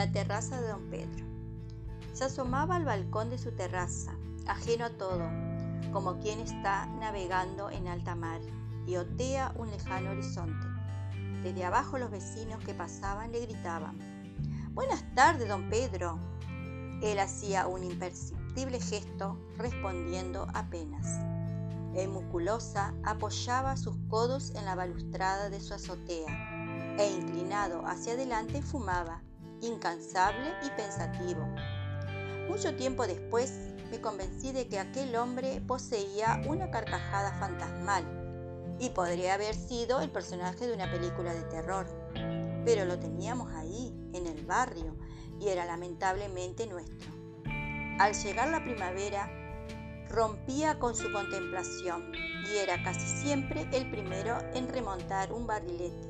la terraza de don Pedro. Se asomaba al balcón de su terraza, ajeno a todo, como quien está navegando en alta mar y otea un lejano horizonte. Desde abajo los vecinos que pasaban le gritaban, Buenas tardes, don Pedro. Él hacía un imperceptible gesto, respondiendo apenas. El musculosa apoyaba sus codos en la balustrada de su azotea e inclinado hacia adelante fumaba, incansable y pensativo. Mucho tiempo después me convencí de que aquel hombre poseía una carcajada fantasmal y podría haber sido el personaje de una película de terror. Pero lo teníamos ahí, en el barrio, y era lamentablemente nuestro. Al llegar la primavera, rompía con su contemplación y era casi siempre el primero en remontar un barrilete.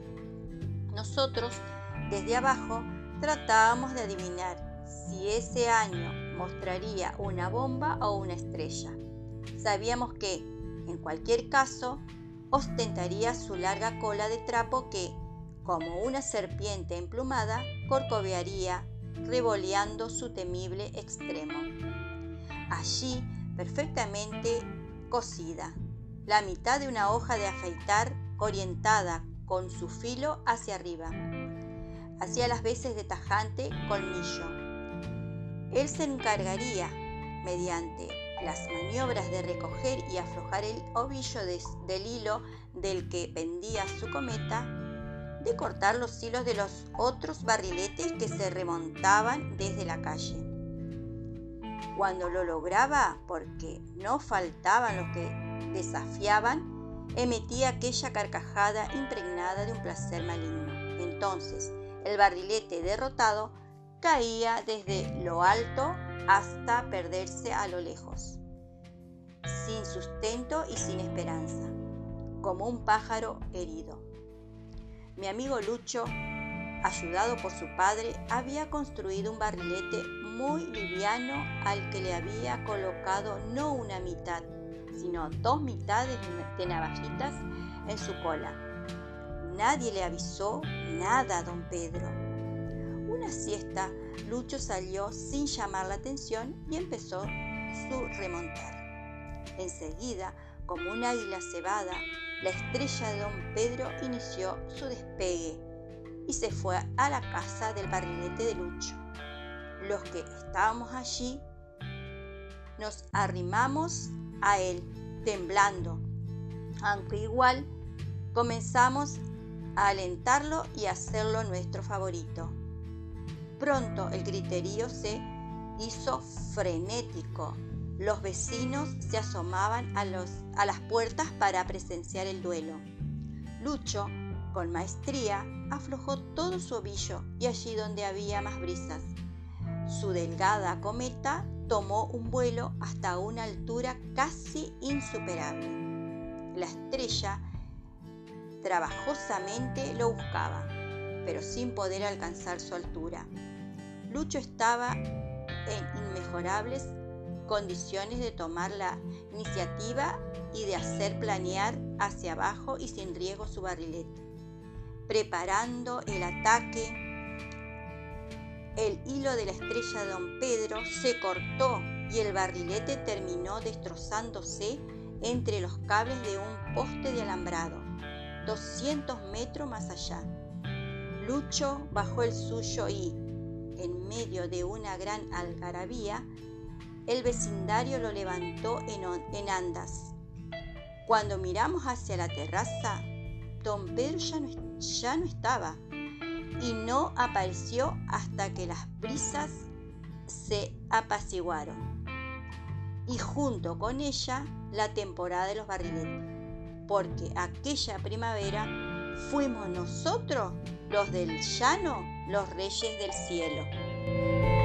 Nosotros, desde abajo, tratábamos de adivinar si ese año mostraría una bomba o una estrella. Sabíamos que, en cualquier caso, ostentaría su larga cola de trapo que, como una serpiente emplumada, corcovearía, revoleando su temible extremo. Allí, perfectamente cosida, la mitad de una hoja de afeitar orientada con su filo hacia arriba. Hacía las veces de tajante colmillo. Él se encargaría, mediante las maniobras de recoger y aflojar el ovillo del hilo del que pendía su cometa, de cortar los hilos de los otros barriletes que se remontaban desde la calle. Cuando lo lograba, porque no faltaban los que desafiaban, emitía aquella carcajada impregnada de un placer maligno. Entonces, el barrilete derrotado caía desde lo alto hasta perderse a lo lejos, sin sustento y sin esperanza, como un pájaro herido. Mi amigo Lucho, ayudado por su padre, había construido un barrilete muy liviano al que le había colocado no una mitad, sino dos mitades de navajitas en su cola. Nadie le avisó nada a don Pedro. Una siesta, Lucho salió sin llamar la atención y empezó su remontar. Enseguida, como un águila cebada, la estrella de don Pedro inició su despegue y se fue a la casa del barrilete de Lucho los que estábamos allí nos arrimamos a él, temblando, aunque igual comenzamos alentarlo y hacerlo nuestro favorito. Pronto el griterío se hizo frenético. Los vecinos se asomaban a, los, a las puertas para presenciar el duelo. Lucho, con maestría, aflojó todo su ovillo y allí donde había más brisas, su delgada cometa tomó un vuelo hasta una altura casi insuperable. La estrella trabajosamente lo buscaba, pero sin poder alcanzar su altura. Lucho estaba en inmejorables condiciones de tomar la iniciativa y de hacer planear hacia abajo y sin riesgo su barrilete, preparando el ataque el hilo de la estrella de don Pedro se cortó y el barrilete terminó destrozándose entre los cables de un poste de alambrado, 200 metros más allá. Lucho bajó el suyo y, en medio de una gran algarabía, el vecindario lo levantó en, andas. Cuando miramos hacia la terraza, don Pedro ya no estaba y no apareció hasta que las brisas se apaciguaron. Y junto con ella la temporada de los barriletes, porque aquella primavera fuimos nosotros los del llano, los reyes del cielo.